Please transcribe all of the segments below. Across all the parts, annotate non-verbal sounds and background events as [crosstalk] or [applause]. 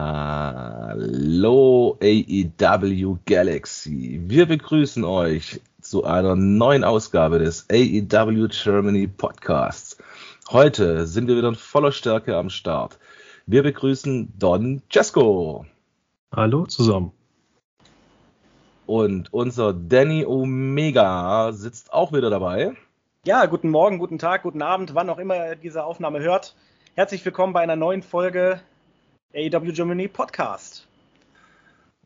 Hallo AEW Galaxy. Wir begrüßen euch zu einer neuen Ausgabe des AEW Germany Podcasts. Heute sind wir wieder in voller Stärke am Start. Wir begrüßen Don Cesco. Hallo zusammen. Und unser Danny Omega sitzt auch wieder dabei. Ja, guten Morgen, guten Tag, guten Abend, wann auch immer ihr diese Aufnahme hört. Herzlich willkommen bei einer neuen Folge AEW Germany Podcast.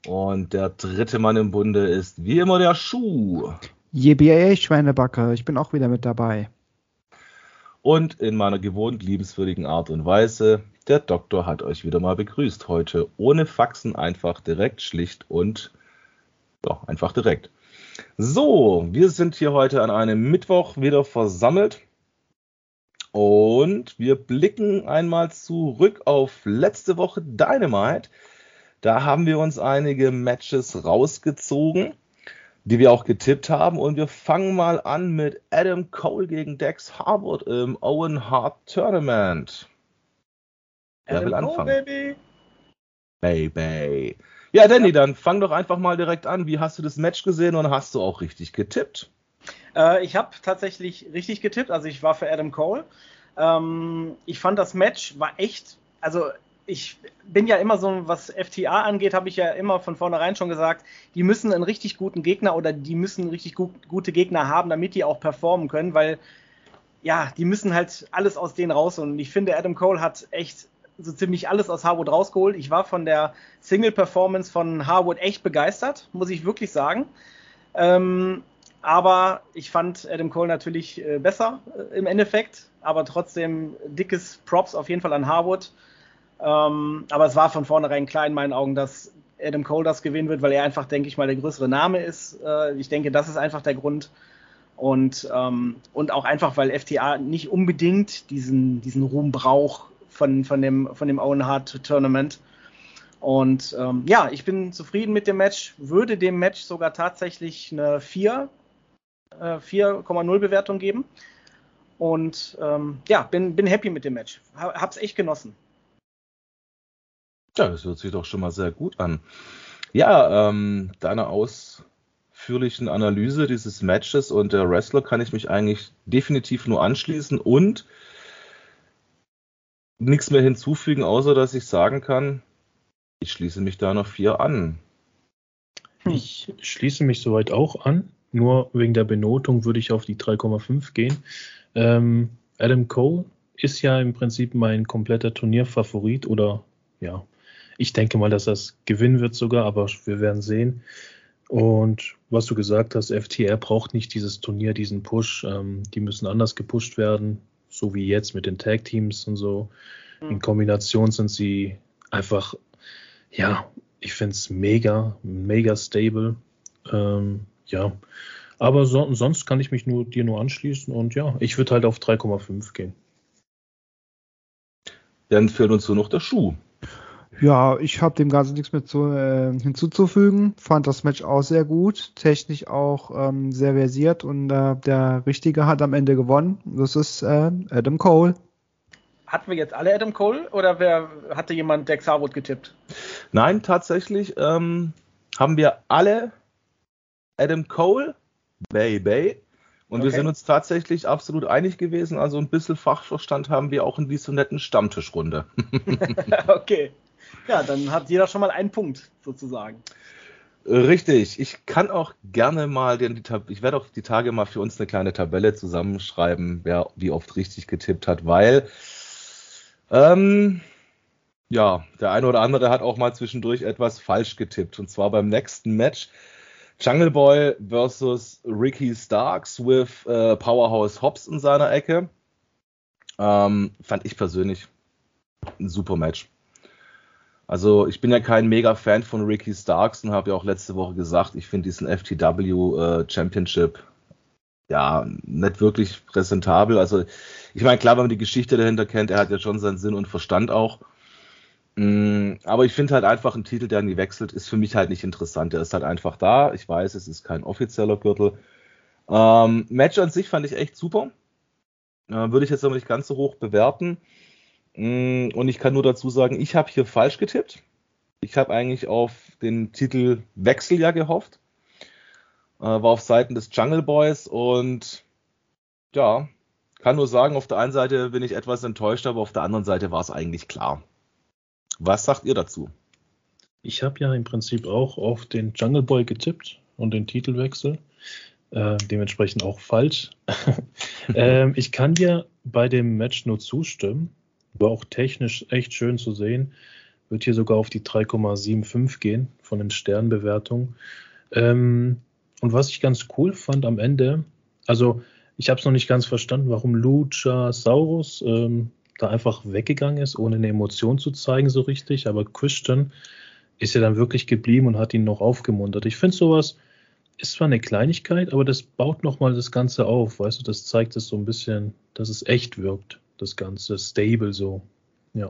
Und der dritte Mann im Bunde ist wie immer der Schuh. JBA Schweinebacke, ich bin auch wieder mit dabei. Und in meiner gewohnt liebenswürdigen Art und Weise, der Doktor hat euch wieder mal begrüßt. Heute ohne Faxen, einfach direkt, schlicht und ja, einfach direkt. So, wir sind hier heute an einem Mittwoch wieder versammelt. Und wir blicken einmal zurück auf letzte Woche Dynamite. Da haben wir uns einige Matches rausgezogen, die wir auch getippt haben. Und wir fangen mal an mit Adam Cole gegen Dex Harwood im Owen Hart Tournament. Wer Adam will anfangen? Cole, baby. Baby. Ja, Danny, dann fang doch einfach mal direkt an. Wie hast du das Match gesehen und hast du auch richtig getippt? Äh, ich habe tatsächlich richtig getippt. Also ich war für Adam Cole. Ähm, ich fand das Match war echt, also ich bin ja immer so, was FTA angeht, habe ich ja immer von vornherein schon gesagt, die müssen einen richtig guten Gegner oder die müssen richtig gut, gute Gegner haben, damit die auch performen können, weil ja, die müssen halt alles aus denen raus und ich finde, Adam Cole hat echt so ziemlich alles aus Harwood rausgeholt. Ich war von der Single-Performance von Harwood echt begeistert, muss ich wirklich sagen. Ähm, aber ich fand Adam Cole natürlich äh, besser äh, im Endeffekt, aber trotzdem dickes Props auf jeden Fall an Harwood. Ähm, aber es war von vornherein klar in meinen Augen, dass Adam Cole das gewinnen wird, weil er einfach, denke ich mal, der größere Name ist. Äh, ich denke, das ist einfach der Grund. Und, ähm, und auch einfach, weil FTA nicht unbedingt diesen, diesen Ruhm braucht, von, von dem, von dem Owen Hart Tournament. Und ähm, ja, ich bin zufrieden mit dem Match, würde dem Match sogar tatsächlich eine 4, äh, 4,0 Bewertung geben. Und ähm, ja, bin, bin happy mit dem Match. Hab's echt genossen. Ja, das hört sich doch schon mal sehr gut an. Ja, ähm, deiner ausführlichen Analyse dieses Matches und der Wrestler kann ich mich eigentlich definitiv nur anschließen und nichts mehr hinzufügen, außer dass ich sagen kann, ich schließe mich da noch vier an. Ich schließe mich soweit auch an. Nur wegen der Benotung würde ich auf die 3,5 gehen. Ähm, Adam Cole ist ja im Prinzip mein kompletter Turnierfavorit oder ja, ich denke mal, dass das gewinnen wird sogar, aber wir werden sehen. Und was du gesagt hast, FTR braucht nicht dieses Turnier, diesen Push. Ähm, die müssen anders gepusht werden so wie jetzt mit den Tag Teams und so. Mhm. In Kombination sind sie einfach, ja, ich finde es mega, mega stable. Ähm, ja, aber so, sonst kann ich mich nur dir nur anschließen und ja, ich würde halt auf 3,5 gehen. Dann fehlt uns nur noch der Schuh. Ja, ich habe dem Ganzen nichts mehr zu, äh, hinzuzufügen. Fand das Match auch sehr gut, technisch auch ähm, sehr versiert und äh, der Richtige hat am Ende gewonnen. Das ist äh, Adam Cole. Hatten wir jetzt alle Adam Cole oder wer hatte jemand Dex Harwood getippt? Nein, tatsächlich ähm, haben wir alle Adam Cole, Baby. Und okay. wir sind uns tatsächlich absolut einig gewesen. Also ein bisschen Fachverstand haben wir auch in dieser netten Stammtischrunde. [laughs] [laughs] okay. Ja, dann hat jeder schon mal einen Punkt sozusagen. Richtig. Ich kann auch gerne mal den, ich werde auch die Tage mal für uns eine kleine Tabelle zusammenschreiben, wer wie oft richtig getippt hat, weil ähm, ja, der eine oder andere hat auch mal zwischendurch etwas falsch getippt. Und zwar beim nächsten Match Jungle Boy versus Ricky Starks with äh, Powerhouse Hobbs in seiner Ecke. Ähm, fand ich persönlich ein super Match. Also ich bin ja kein mega Fan von Ricky Starks und habe ja auch letzte Woche gesagt, ich finde diesen FTW äh, Championship ja nicht wirklich präsentabel. Also ich meine, klar, wenn man die Geschichte dahinter kennt, er hat ja schon seinen Sinn und Verstand auch. Mm, aber ich finde halt einfach ein Titel, der nie wechselt, ist für mich halt nicht interessant. Der ist halt einfach da. Ich weiß, es ist kein offizieller Gürtel. Ähm, Match an sich fand ich echt super. Äh, Würde ich jetzt aber nicht ganz so hoch bewerten. Mm, und ich kann nur dazu sagen, ich habe hier falsch getippt. Ich habe eigentlich auf den Titel Wechsel ja gehofft. Äh, war auf Seiten des Jungle Boys und ja, kann nur sagen, auf der einen Seite bin ich etwas enttäuscht, aber auf der anderen Seite war es eigentlich klar. Was sagt ihr dazu? Ich habe ja im Prinzip auch auf den Jungle Boy getippt und den Titelwechsel. Äh, dementsprechend auch falsch. [laughs] ähm, ich kann dir bei dem Match nur zustimmen. War auch technisch echt schön zu sehen. Wird hier sogar auf die 3,75 gehen von den Sternbewertungen. Ähm, und was ich ganz cool fand am Ende, also ich habe es noch nicht ganz verstanden, warum Luchasaurus ähm, da einfach weggegangen ist, ohne eine Emotion zu zeigen so richtig. Aber Christian ist ja dann wirklich geblieben und hat ihn noch aufgemuntert. Ich finde sowas ist zwar eine Kleinigkeit, aber das baut nochmal das Ganze auf, weißt du, das zeigt es so ein bisschen, dass es echt wirkt, das Ganze, stable so, ja.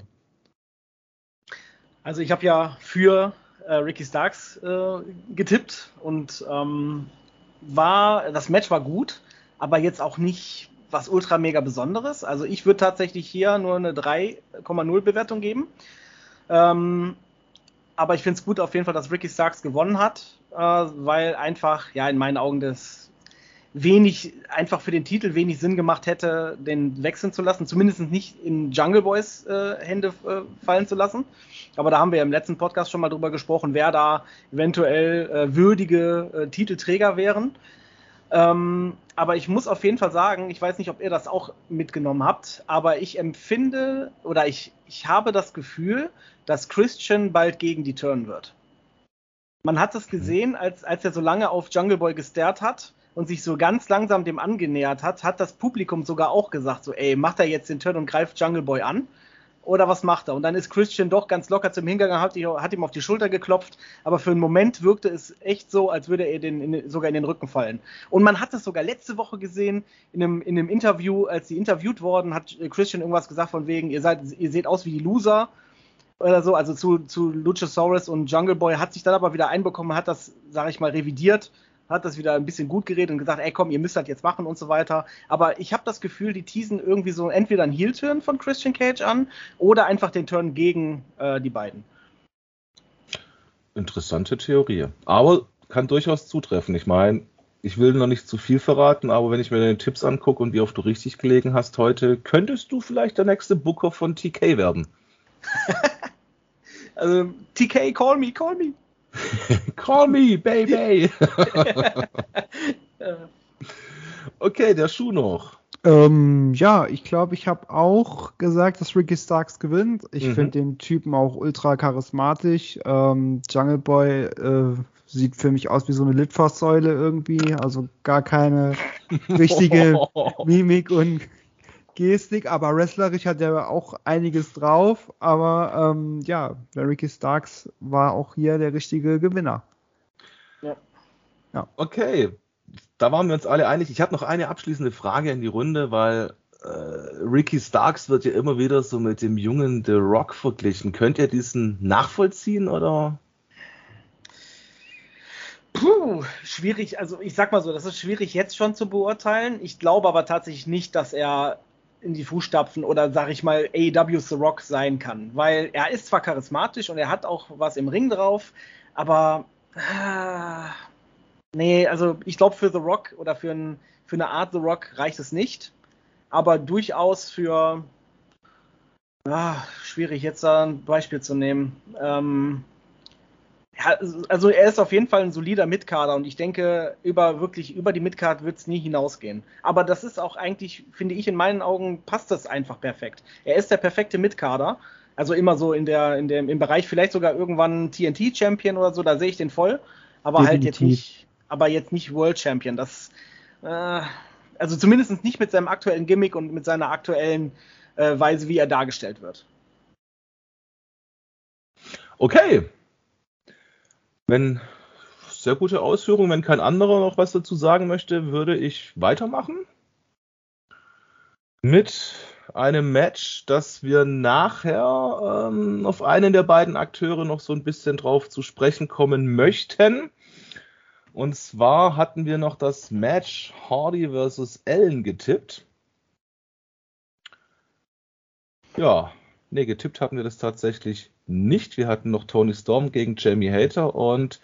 Also ich habe ja für äh, Ricky Starks äh, getippt und ähm, war, das Match war gut, aber jetzt auch nicht was ultra mega Besonderes. Also ich würde tatsächlich hier nur eine 3,0 Bewertung geben. Ähm, aber ich finde es gut auf jeden Fall, dass Ricky Starks gewonnen hat, äh, weil einfach, ja, in meinen Augen das wenig, einfach für den Titel wenig Sinn gemacht hätte, den wechseln zu lassen, zumindest nicht in Jungle Boys äh, Hände äh, fallen zu lassen. Aber da haben wir im letzten Podcast schon mal drüber gesprochen, wer da eventuell äh, würdige äh, Titelträger wären. Ähm, aber ich muss auf jeden Fall sagen, ich weiß nicht, ob ihr das auch mitgenommen habt, aber ich empfinde oder ich, ich habe das Gefühl, dass Christian bald gegen die Turn wird. Man hat es gesehen, als, als er so lange auf Jungle Boy gestarrt hat und sich so ganz langsam dem angenähert hat, hat das Publikum sogar auch gesagt, so, ey, macht er jetzt den Turn und greift Jungle Boy an? Oder was macht er? Und dann ist Christian doch ganz locker zum Hingang, hat, hat ihm auf die Schulter geklopft, aber für einen Moment wirkte es echt so, als würde er den in, sogar in den Rücken fallen. Und man hat es sogar letzte Woche gesehen, in einem, in einem Interview, als sie interviewt worden, hat Christian irgendwas gesagt von wegen, ihr seid, ihr seht aus wie die Loser oder so, also zu, zu Luchasaurus und Jungle Boy, hat sich dann aber wieder einbekommen, hat das, sage ich mal, revidiert hat das wieder ein bisschen gut geredet und gesagt, ey komm, ihr müsst das jetzt machen und so weiter. Aber ich habe das Gefühl, die teasen irgendwie so entweder einen Heel-Turn von Christian Cage an oder einfach den Turn gegen äh, die beiden. Interessante Theorie. Aber kann durchaus zutreffen. Ich meine, ich will noch nicht zu viel verraten, aber wenn ich mir deine Tipps angucke und wie oft du richtig gelegen hast heute, könntest du vielleicht der nächste Booker von TK werden. [laughs] also, TK, call me, call me. [laughs] Call me, baby. [laughs] okay, der Schuh noch. Ähm, ja, ich glaube, ich habe auch gesagt, dass Ricky Starks gewinnt. Ich mhm. finde den Typen auch ultra charismatisch. Ähm, Jungle Boy äh, sieht für mich aus wie so eine Litfaßsäule irgendwie, also gar keine [laughs] richtige Mimik und Gestik, aber wrestlerisch hat er auch einiges drauf. Aber ähm, ja, Ricky Starks war auch hier der richtige Gewinner. Ja. ja. Okay, da waren wir uns alle einig. Ich habe noch eine abschließende Frage in die Runde, weil äh, Ricky Starks wird ja immer wieder so mit dem jungen The Rock verglichen. Könnt ihr diesen nachvollziehen oder? Puh, schwierig. Also ich sag mal so, das ist schwierig jetzt schon zu beurteilen. Ich glaube aber tatsächlich nicht, dass er in die Fußstapfen oder sag ich mal AEW's The Rock sein kann, weil er ist zwar charismatisch und er hat auch was im Ring drauf, aber äh, nee, also ich glaube für The Rock oder für, ein, für eine Art The Rock reicht es nicht, aber durchaus für ah, schwierig jetzt da ein Beispiel zu nehmen. Ähm, also er ist auf jeden Fall ein solider Mitkader und ich denke, über wirklich über die Midcard wird es nie hinausgehen. Aber das ist auch eigentlich, finde ich, in meinen Augen passt das einfach perfekt. Er ist der perfekte Mitkader. Also immer so in der, in dem, im Bereich vielleicht sogar irgendwann TNT-Champion oder so, da sehe ich den voll. Aber Definitiv. halt jetzt nicht, aber jetzt nicht World Champion. Das, äh, also zumindest nicht mit seinem aktuellen Gimmick und mit seiner aktuellen äh, Weise, wie er dargestellt wird. Okay, wenn sehr gute Ausführung, wenn kein anderer noch was dazu sagen möchte, würde ich weitermachen mit einem Match, das wir nachher ähm, auf einen der beiden Akteure noch so ein bisschen drauf zu sprechen kommen möchten. Und zwar hatten wir noch das Match Hardy vs. Allen getippt. Ja, nee, getippt hatten wir das tatsächlich nicht. Wir hatten noch Tony Storm gegen Jamie Hater und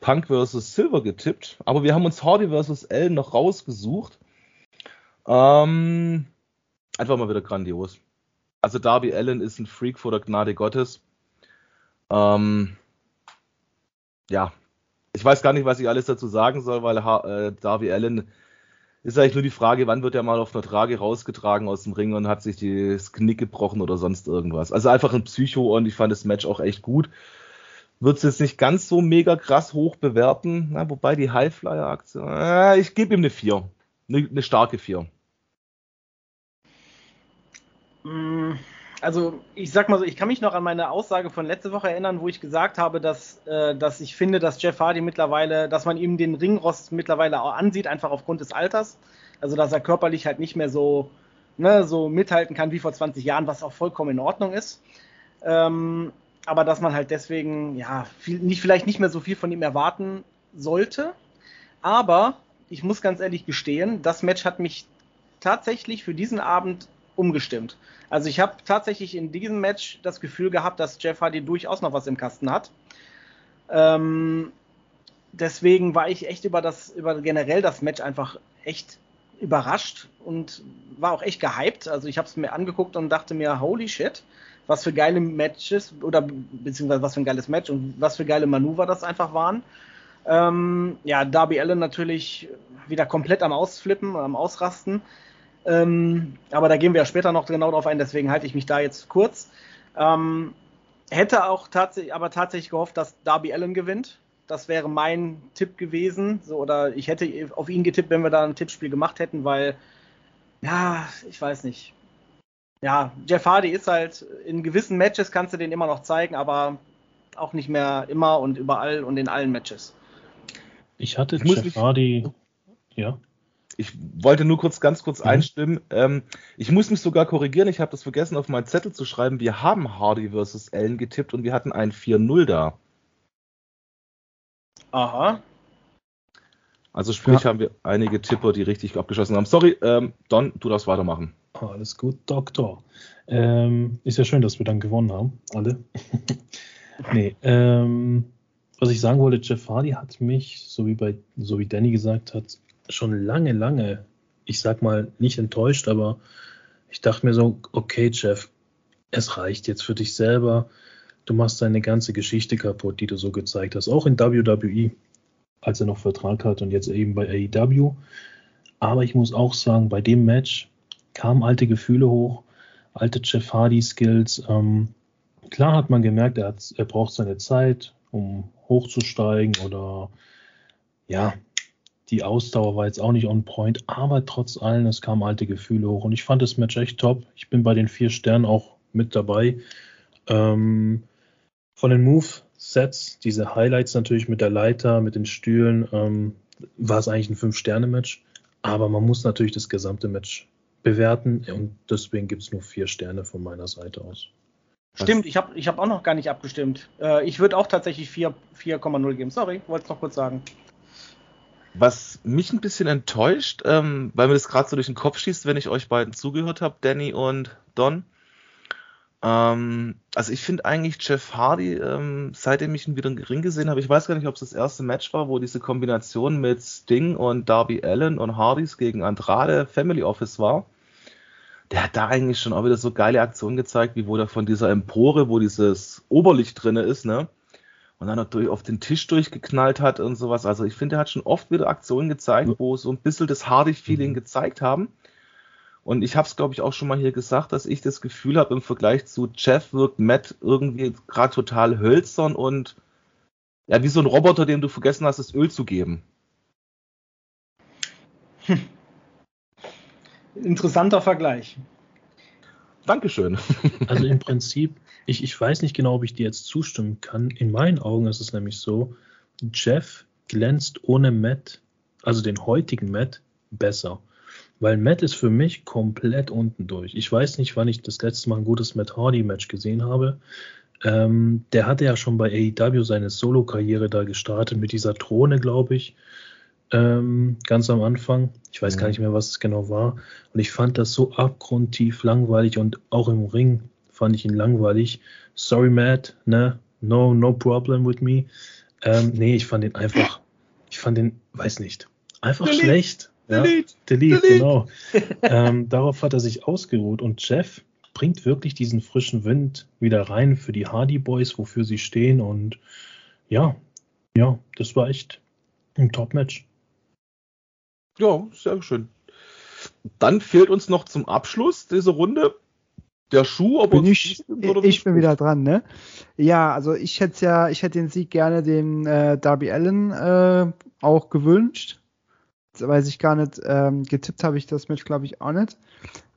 Punk vs. Silver getippt. Aber wir haben uns Hardy vs. Allen noch rausgesucht. Ähm, einfach mal wieder grandios. Also Darby Allen ist ein Freak vor der Gnade Gottes. Ähm, ja, ich weiß gar nicht, was ich alles dazu sagen soll, weil äh, Darby Allen ist eigentlich nur die Frage, wann wird er mal auf einer Trage rausgetragen aus dem Ring und hat sich das Knick gebrochen oder sonst irgendwas. Also einfach ein Psycho und ich fand das Match auch echt gut. Wird es jetzt nicht ganz so mega krass hoch bewerten, na, wobei die Highflyer-Aktion, äh, ich gebe ihm eine 4. Eine, eine starke 4. Mm, also ich sag mal so, ich kann mich noch an meine Aussage von letzte Woche erinnern, wo ich gesagt habe, dass, äh, dass ich finde, dass Jeff Hardy mittlerweile, dass man ihm den Ringrost mittlerweile auch ansieht, einfach aufgrund des Alters. Also dass er körperlich halt nicht mehr so, ne, so mithalten kann wie vor 20 Jahren, was auch vollkommen in Ordnung ist. Ähm, aber dass man halt deswegen, ja, viel, nicht, vielleicht nicht mehr so viel von ihm erwarten sollte. Aber ich muss ganz ehrlich gestehen, das Match hat mich tatsächlich für diesen Abend umgestimmt. Also ich habe tatsächlich in diesem Match das Gefühl gehabt, dass Jeff Hardy durchaus noch was im Kasten hat. Ähm, deswegen war ich echt über das, über generell das Match einfach echt überrascht und war auch echt gehypt. Also ich habe es mir angeguckt und dachte mir, holy shit, was für geile Matches oder beziehungsweise was für ein geiles Match und was für geile Manöver das einfach waren. Ähm, ja, Darby Allen natürlich wieder komplett am Ausflippen, am Ausrasten. Ähm, aber da gehen wir ja später noch genau drauf ein, deswegen halte ich mich da jetzt kurz. Ähm, hätte auch tatsächlich, aber tatsächlich gehofft, dass Darby Allen gewinnt. Das wäre mein Tipp gewesen. So, oder ich hätte auf ihn getippt, wenn wir da ein Tippspiel gemacht hätten, weil, ja, ich weiß nicht. Ja, Jeff Hardy ist halt, in gewissen Matches kannst du den immer noch zeigen, aber auch nicht mehr immer und überall und in allen Matches. Ich hatte ich Jeff Hardy, ja. Ich wollte nur kurz, ganz kurz mhm. einstimmen. Ähm, ich muss mich sogar korrigieren. Ich habe das vergessen, auf meinen Zettel zu schreiben. Wir haben Hardy versus Allen getippt und wir hatten ein 4-0 da. Aha. Also sprich, ja. haben wir einige Tipper, die richtig abgeschossen haben. Sorry, ähm, Don, du darfst weitermachen. Alles gut, Doktor. Ähm, ist ja schön, dass wir dann gewonnen haben, alle. [laughs] nee, ähm, was ich sagen wollte, Jeff Hardy hat mich, so wie bei, so wie Danny gesagt hat, schon lange, lange, ich sag mal, nicht enttäuscht, aber ich dachte mir so, okay, Jeff, es reicht jetzt für dich selber. Du machst deine ganze Geschichte kaputt, die du so gezeigt hast. Auch in WWE, als er noch Vertrag hat und jetzt eben bei AEW. Aber ich muss auch sagen, bei dem Match kamen alte Gefühle hoch, alte Jeff Hardy Skills. Ähm, klar hat man gemerkt, er, hat, er braucht seine Zeit, um hochzusteigen oder ja, die Ausdauer war jetzt auch nicht on point, aber trotz allem, es kamen alte Gefühle hoch und ich fand das Match echt top. Ich bin bei den vier Sternen auch mit dabei. Ähm, von den Move-Sets, diese Highlights natürlich mit der Leiter, mit den Stühlen, ähm, war es eigentlich ein Fünf-Sterne-Match. Aber man muss natürlich das gesamte Match bewerten und deswegen gibt es nur vier Sterne von meiner Seite aus. Stimmt, ich habe ich hab auch noch gar nicht abgestimmt. Äh, ich würde auch tatsächlich 4,0 geben. Sorry, wollte es noch kurz sagen. Was mich ein bisschen enttäuscht, ähm, weil mir das gerade so durch den Kopf schießt, wenn ich euch beiden zugehört habe, Danny und Don. Ähm, also ich finde eigentlich Jeff Hardy, ähm, seitdem ich ihn wieder im Ring gesehen habe, ich weiß gar nicht, ob es das erste Match war, wo diese Kombination mit Sting und Darby Allen und Hardys gegen Andrade Family Office war. Der hat da eigentlich schon auch wieder so geile Aktionen gezeigt, wie wo der von dieser Empore, wo dieses Oberlicht drinne ist, ne? Und dann noch durch, auf den Tisch durchgeknallt hat und sowas. Also ich finde, er hat schon oft wieder Aktionen gezeigt, wo so ein bisschen das Hardy-Feeling mhm. gezeigt haben. Und ich habe es, glaube ich, auch schon mal hier gesagt, dass ich das Gefühl habe, im Vergleich zu Jeff wirkt Matt irgendwie gerade total hölzern und ja, wie so ein Roboter, dem du vergessen hast, das Öl zu geben. Hm. Interessanter Vergleich. Dankeschön. Also im [laughs] Prinzip ich, ich weiß nicht genau, ob ich dir jetzt zustimmen kann. In meinen Augen ist es nämlich so, Jeff glänzt ohne Matt, also den heutigen Matt, besser. Weil Matt ist für mich komplett unten durch. Ich weiß nicht, wann ich das letzte Mal ein gutes Matt Hardy-Match gesehen habe. Ähm, der hatte ja schon bei AEW seine Solo-Karriere da gestartet mit dieser Drohne, glaube ich. Ähm, ganz am Anfang. Ich weiß mhm. gar nicht mehr, was es genau war. Und ich fand das so abgrundtief langweilig und auch im Ring fand ich ihn langweilig. sorry Matt, ne, no, no problem with me. Ähm, nee, ich fand den einfach, ich fand den, weiß nicht, einfach delete, schlecht. Delete, ja, delete, delete. genau. [laughs] ähm, darauf hat er sich ausgeruht und Jeff bringt wirklich diesen frischen Wind wieder rein für die Hardy Boys, wofür sie stehen und ja, ja, das war echt ein Top-Match. Ja, sehr schön. Dann fehlt uns noch zum Abschluss dieser Runde der Schuh, ob bin ich, ich bin wieder dran, ne? Ja, also ich hätte ja, ich hätte den Sieg gerne dem äh, Darby Allen äh, auch gewünscht. Weiß ich gar nicht, ähm, getippt habe ich das Match, glaube ich, auch nicht.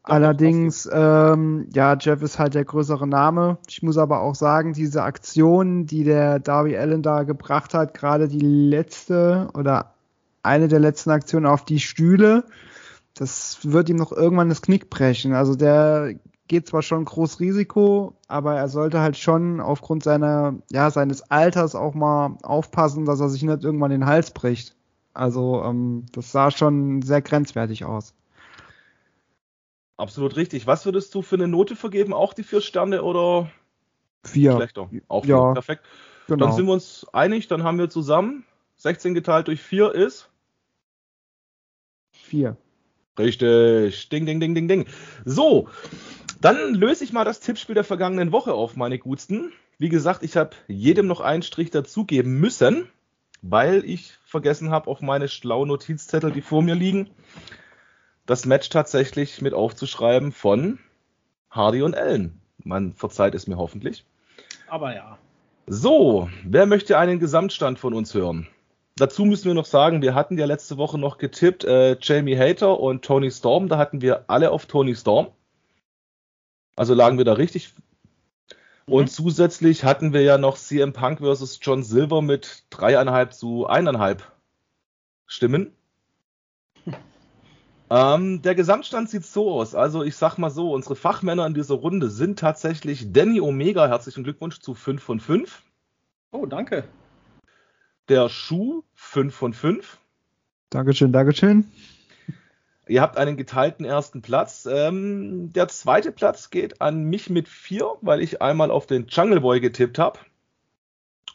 Allerdings, ähm, ja, Jeff ist halt der größere Name. Ich muss aber auch sagen, diese Aktion, die der Darby Allen da gebracht hat, gerade die letzte oder eine der letzten Aktionen auf die Stühle, das wird ihm noch irgendwann das Knick brechen. Also der geht zwar schon groß Risiko, aber er sollte halt schon aufgrund seiner, ja, seines Alters auch mal aufpassen, dass er sich nicht irgendwann den Hals bricht. Also ähm, das sah schon sehr grenzwertig aus. Absolut richtig. Was würdest du für eine Note vergeben? Auch die vier Sterne oder? Vier. Schlechter. Auch vier. Ja, Perfekt. Genau. Dann sind wir uns einig, dann haben wir zusammen 16 geteilt durch 4 ist? 4. Richtig. Ding, ding, ding, ding, ding. So, dann löse ich mal das Tippspiel der vergangenen Woche auf, meine Gutsten. Wie gesagt, ich habe jedem noch einen Strich dazugeben müssen, weil ich vergessen habe, auf meine schlauen Notizzettel, die vor mir liegen, das Match tatsächlich mit aufzuschreiben von Hardy und Allen. Man verzeiht es mir hoffentlich. Aber ja. So, wer möchte einen Gesamtstand von uns hören? Dazu müssen wir noch sagen, wir hatten ja letzte Woche noch getippt, äh, Jamie Hater und Tony Storm. Da hatten wir alle auf Tony Storm. Also lagen wir da richtig. Und mhm. zusätzlich hatten wir ja noch CM Punk versus John Silver mit dreieinhalb zu eineinhalb Stimmen. [laughs] Ähm, der Gesamtstand sieht so aus. Also ich sag mal so, unsere Fachmänner in dieser Runde sind tatsächlich Danny Omega. Herzlichen Glückwunsch zu 5 von 5. Oh, danke. Der Schuh 5 von 5. Dankeschön, Dankeschön. Ihr habt einen geteilten ersten Platz. Ähm, der zweite Platz geht an mich mit vier, weil ich einmal auf den Jungle Boy getippt habe.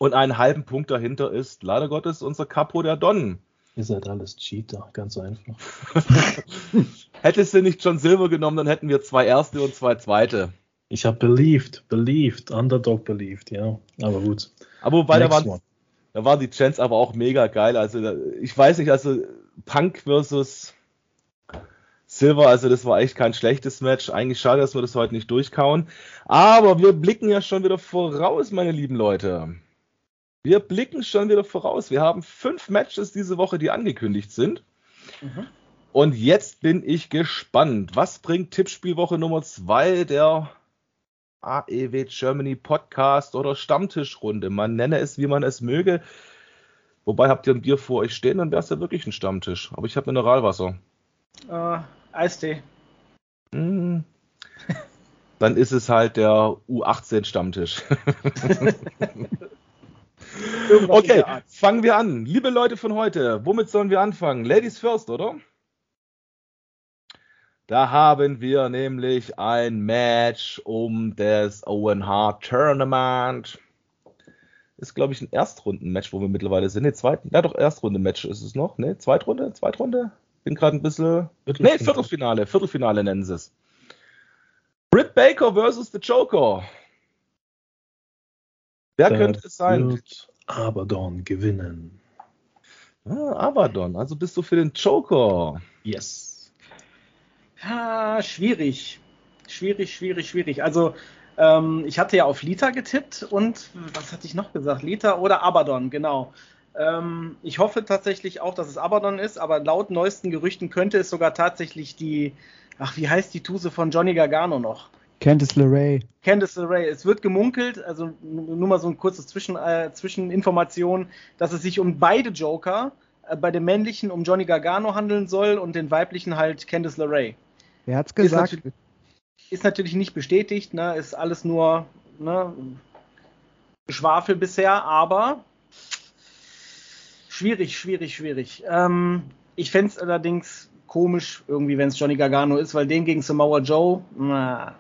Und einen halben Punkt dahinter ist leider Gottes unser Capo der Don. Ihr seid alles Cheater, ganz einfach. [laughs] Hättest du nicht John Silver genommen, dann hätten wir zwei Erste und zwei Zweite. Ich habe believed, believed, Underdog believed, ja. Aber gut. Aber wobei, da waren, da waren die Chants aber auch mega geil. Also ich weiß nicht, also Punk versus Silver, also das war echt kein schlechtes Match. Eigentlich schade, dass wir das heute nicht durchkauen. Aber wir blicken ja schon wieder voraus, meine lieben Leute. Wir blicken schon wieder voraus. Wir haben fünf Matches diese Woche, die angekündigt sind. Mhm. Und jetzt bin ich gespannt. Was bringt Tippspielwoche Nummer zwei der AEW Germany Podcast oder Stammtischrunde? Man nenne es, wie man es möge. Wobei habt ihr ein Bier vor euch stehen, dann wäre es ja wirklich ein Stammtisch. Aber ich habe Mineralwasser. Uh, Eistee. Hm. Dann ist es halt der U18-Stammtisch. [laughs] okay, fangen wir an. Liebe Leute von heute, womit sollen wir anfangen? Ladies first, oder? Da haben wir nämlich ein Match um das Owen Hart Tournament. Ist, glaube ich, ein Erstrunden-Match, wo wir mittlerweile sind. Ne, zweiten. Ja, doch, Erstrunden-Match ist es noch. Ne, Zweitrunde? Zweitrunde? Bin gerade ein bisschen. Ne, Viertelfinale. Viertelfinale nennen sie es. Britt Baker versus The Joker. Wer da könnte es sein? Wird Abaddon gewinnen. Ah, Abaddon, also bist du für den Joker. Yes. Ja, schwierig. Schwierig, schwierig, schwierig. Also, ähm, ich hatte ja auf Lita getippt und was hatte ich noch gesagt? Lita oder Abaddon, genau. Ähm, ich hoffe tatsächlich auch, dass es Abaddon ist, aber laut neuesten Gerüchten könnte es sogar tatsächlich die, ach, wie heißt die Tuse von Johnny Gargano noch? Candice LeRae. Candice LeRae. Es wird gemunkelt, also nur mal so ein kurzes Zwischen, äh, Zwischeninformation, dass es sich um beide Joker, äh, bei dem männlichen um Johnny Gargano handeln soll und den weiblichen halt Candice LeRae. Wer hat's gesagt? Ist natürlich, ist natürlich nicht bestätigt, ne? ist alles nur ne? Schwafel bisher, aber schwierig, schwierig, schwierig. Ähm, ich fände es allerdings komisch, irgendwie, wenn es Johnny Gargano ist, weil den gegen Samoa Joe, na,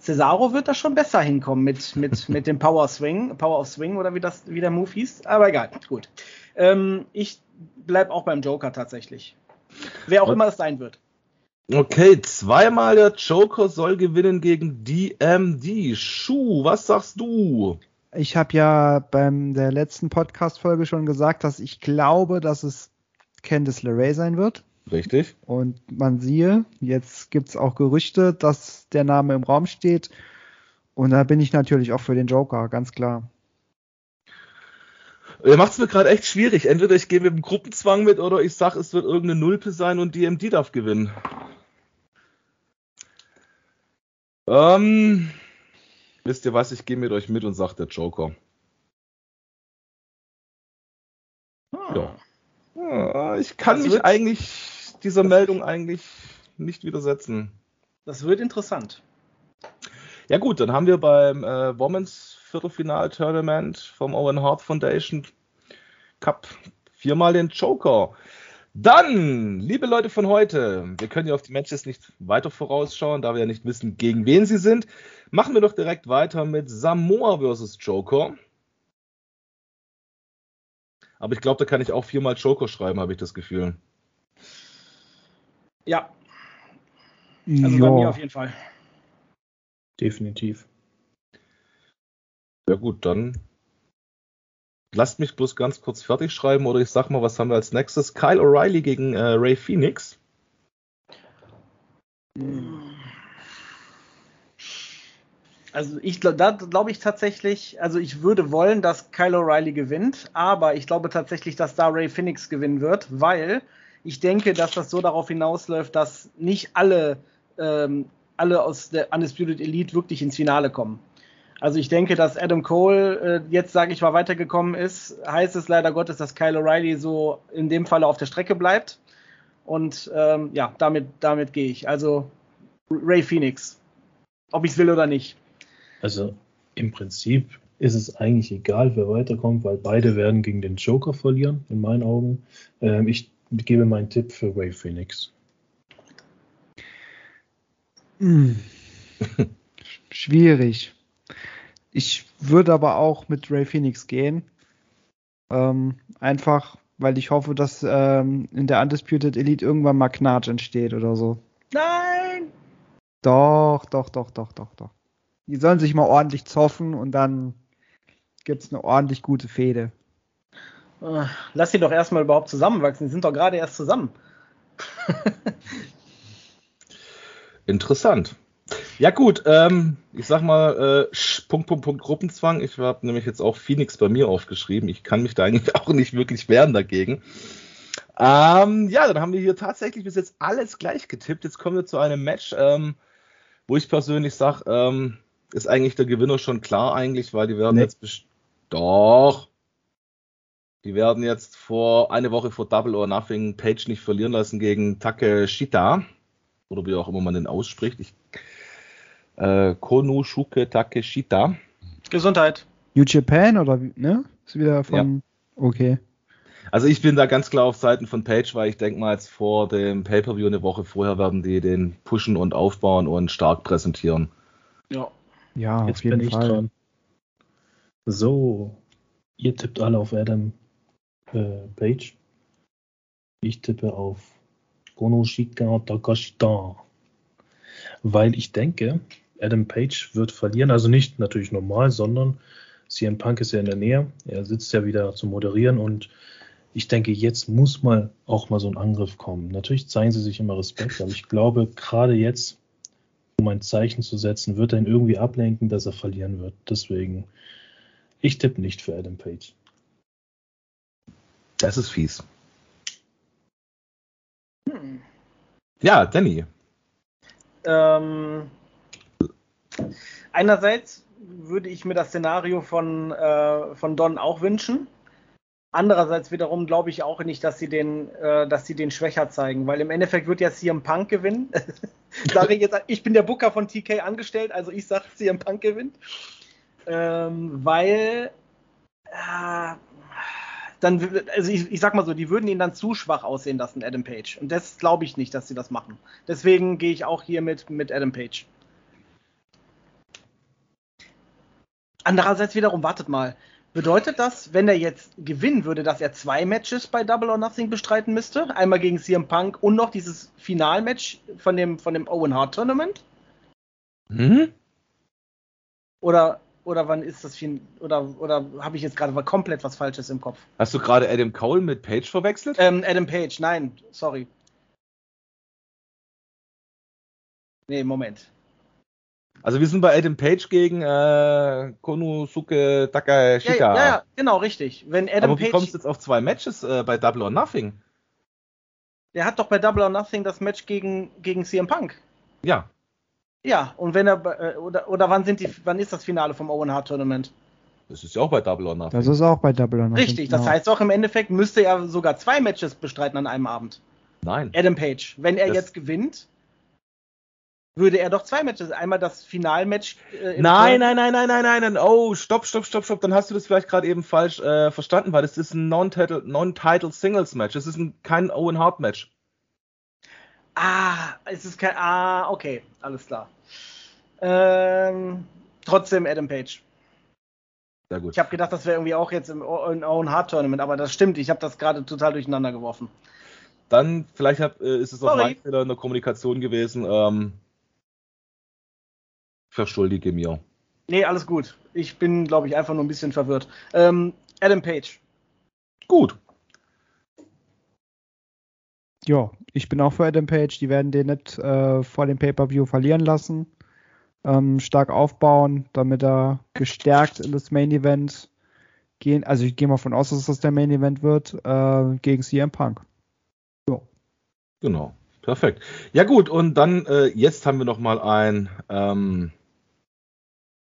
Cesaro wird da schon besser hinkommen mit, mit, mit dem Power Swing, Power of Swing oder wie das, wie der Move hieß. Aber egal, gut. Ähm, ich bleibe auch beim Joker tatsächlich. Wer auch immer es sein wird. Okay, zweimal der Joker soll gewinnen gegen DMD. Schuh, was sagst du? Ich habe ja beim der letzten Podcast-Folge schon gesagt, dass ich glaube, dass es Candice LeRae sein wird. Richtig. Und man siehe, jetzt gibt es auch Gerüchte, dass der Name im Raum steht. Und da bin ich natürlich auch für den Joker, ganz klar. Er macht es mir gerade echt schwierig. Entweder ich gehe mit dem Gruppenzwang mit oder ich sage, es wird irgendeine Nulpe sein und DMD darf gewinnen. Ähm, wisst ihr was? Ich gehe mit euch mit und sage der Joker. Hm. Ja. Ich kann Das mich eigentlich dieser Meldung eigentlich nicht widersetzen. Das wird interessant. Ja gut, dann haben wir beim äh, Women's Viertelfinal-Tournament vom Owen Hart Foundation Cup viermal den Joker. Dann, liebe Leute von heute, wir können ja auf die Matches nicht weiter vorausschauen, da wir ja nicht wissen, gegen wen sie sind. Machen wir doch direkt weiter mit Samoa vs. Joker. Aber ich glaube, da kann ich auch viermal Joker schreiben, habe ich das Gefühl. Ja, also bei mir Ja. auf jeden Fall. Definitiv. Ja gut, dann lasst mich bloß ganz kurz fertig schreiben oder ich sag mal, was haben wir als nächstes? Kyle O'Reilly gegen äh, Ray Phoenix. Also ich glaube, da glaube ich tatsächlich, also ich würde wollen, dass Kyle O'Reilly gewinnt, aber ich glaube tatsächlich, dass da Ray Phoenix gewinnen wird, weil ich denke, dass das so darauf hinausläuft, dass nicht alle, ähm, alle aus der Undisputed Elite wirklich ins Finale kommen. Also ich denke, dass Adam Cole äh, jetzt, sage ich mal, weitergekommen ist. Heißt es leider Gottes, dass Kyle O'Reilly so in dem Falle auf der Strecke bleibt. Und ähm, ja, damit, damit gehe ich. Also Ray Phoenix. Ob ich es will oder nicht. Also im Prinzip ist es eigentlich egal, wer weiterkommt, weil beide werden gegen den Joker verlieren, in meinen Augen. Ähm, ich gebe meinen Tipp für Ray Phoenix. Hm. [laughs] Schwierig. Ich würde aber auch mit Ray Phoenix gehen. Ähm, einfach, weil ich hoffe, dass ähm, in der Undisputed Elite irgendwann mal Knatsch entsteht oder so. Nein! Doch, doch, doch, doch, doch, doch. Die sollen sich mal ordentlich zoffen und dann gibt's eine ordentlich gute Fehde. Äh, Lass sie doch erstmal überhaupt zusammenwachsen. Die sind doch gerade erst zusammen. [laughs] Interessant. Ja gut, ähm, ich sag mal, äh, Punkt, Punkt, Punkt, Gruppenzwang. Ich habe nämlich jetzt auch Phoenix bei mir aufgeschrieben. Ich kann mich da eigentlich [laughs] auch nicht wirklich wehren dagegen. Ähm, ja, dann haben wir hier tatsächlich bis jetzt alles gleich getippt. Jetzt kommen wir zu einem Match, ähm, wo ich persönlich sage, ähm, ist eigentlich der Gewinner schon klar eigentlich, weil die werden Nee. jetzt best- doch. Die werden jetzt vor eine Woche vor Double or Nothing Page nicht verlieren lassen gegen Takeshita oder wie auch immer man den ausspricht. Ich, äh, Konoshuke Takeshita. Gesundheit. New Japan oder wie, ne? Ist wieder von. Okay. Also ich bin da ganz klar auf Seiten von Page, weil ich denke mal jetzt vor dem Pay-Per-View eine Woche vorher werden die den pushen und aufbauen und stark präsentieren. Ja. Ja, Jetzt auf jeden bin ich Fall. dran. So, ihr tippt alle auf Adam äh, Page. Ich tippe auf Konoshika Takashita. Weil ich denke, Adam Page wird verlieren. Also nicht natürlich normal, sondern CM Punk ist ja in der Nähe. Er sitzt ja wieder zu moderieren und ich denke, jetzt muss mal auch mal so ein Angriff kommen. Natürlich zeigen sie sich immer Respekt, aber ich glaube, gerade jetzt, um ein Zeichen zu setzen, wird er ihn irgendwie ablenken, dass er verlieren wird. Deswegen, ich tippe nicht für Adam Page. Das ist fies. Hm. Ja, Danny. Ähm, einerseits würde ich mir das Szenario von, äh, von Don auch wünschen. Andererseits wiederum glaube ich auch nicht, dass sie den, äh, dass sie den schwächer zeigen, weil im Endeffekt wird ja CM Punk gewinnen. [laughs] [laughs] sage ich jetzt, ich bin der Booker von TK angestellt, also ich sage CM Punk gewinnt, ähm, weil äh, dann, also ich, ich sag mal so, die würden ihn dann zu schwach aussehen lassen, Adam Page. Und das glaube ich nicht, dass sie das machen. Deswegen gehe ich auch hier mit, mit Adam Page. Andererseits wiederum, wartet mal. Bedeutet das, wenn er jetzt gewinnen würde, dass er zwei Matches bei Double or Nothing bestreiten müsste? Einmal gegen CM Punk und noch dieses Finalmatch von dem, von dem Owen Hart Tournament? Hm? Oder, oder wann ist das Fin oder, oder habe ich jetzt gerade komplett was Falsches im Kopf? Hast du gerade Adam Cole mit Page verwechselt? Ähm, Adam Page, nein, sorry. Nee, Moment. Also wir sind bei Adam Page gegen äh, Konosuke Takashika. Ja, ja, ja, genau, richtig. Wenn Adam Aber wie Page, kommst du jetzt auf zwei Matches äh, bei Double or Nothing? der hat doch bei Double or Nothing das Match gegen, gegen CM Punk. Ja, Ja, und wenn er bei- äh, oder oder wann sind die wann ist das Finale vom Owen Hart Tournament? das ist ja auch bei Double or Nothing. Das ist auch bei Double or Nothing. Richtig, das genau. heißt auch im Endeffekt müsste er sogar zwei Matches bestreiten an einem Abend. Nein. Adam Page, wenn er Das- jetzt gewinnt, würde er doch zwei Matches, einmal das Finalmatch äh, Nein, nein, nein, nein, nein, nein, nein. Oh, stopp, stopp, stopp, stopp. Dann hast du das vielleicht gerade eben falsch äh, verstanden, weil das ist ein Non-Title non Singles Match. Das ist ein, kein Owen Hart Match. Ah, es ist kein Ah, okay, alles klar. Ähm, trotzdem Adam Page. Sehr gut. Ich habe gedacht, das wäre irgendwie auch jetzt im im Owen Hart Tournament, aber das stimmt, ich habe das gerade total durcheinander geworfen. Dann vielleicht hab, äh, ist es auch mein Fehler in der Kommunikation gewesen. Ähm, verschuldige mir. Nee, alles gut. Ich bin, glaube ich, einfach nur ein bisschen verwirrt. Ähm, Adam Page. Gut. Ja, ich bin auch für Adam Page. Die werden den nicht äh, vor dem Pay-Per-View verlieren lassen. Ähm, stark aufbauen, damit er gestärkt in das Main Event gehen. Also ich gehe mal von aus, dass das der Main Event wird äh, gegen CM Punk. Genau. Perfekt. Ja gut, und dann äh, jetzt haben wir noch mal ein ähm,